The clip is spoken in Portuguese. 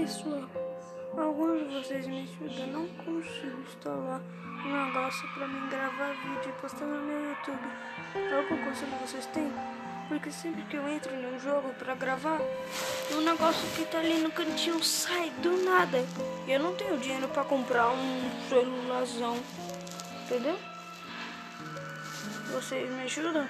Pessoal, alguns de vocês me ajudam. Não consigo instalar um negócio pra mim gravar vídeo e postar no meu YouTube. É Algum conselho vocês têm? Porque sempre que eu entro num jogo pra gravar, o é negócio que tá ali no cantinho sai do nada. E eu não tenho dinheiro pra comprar um celularzão. Entendeu? Vocês me ajudam?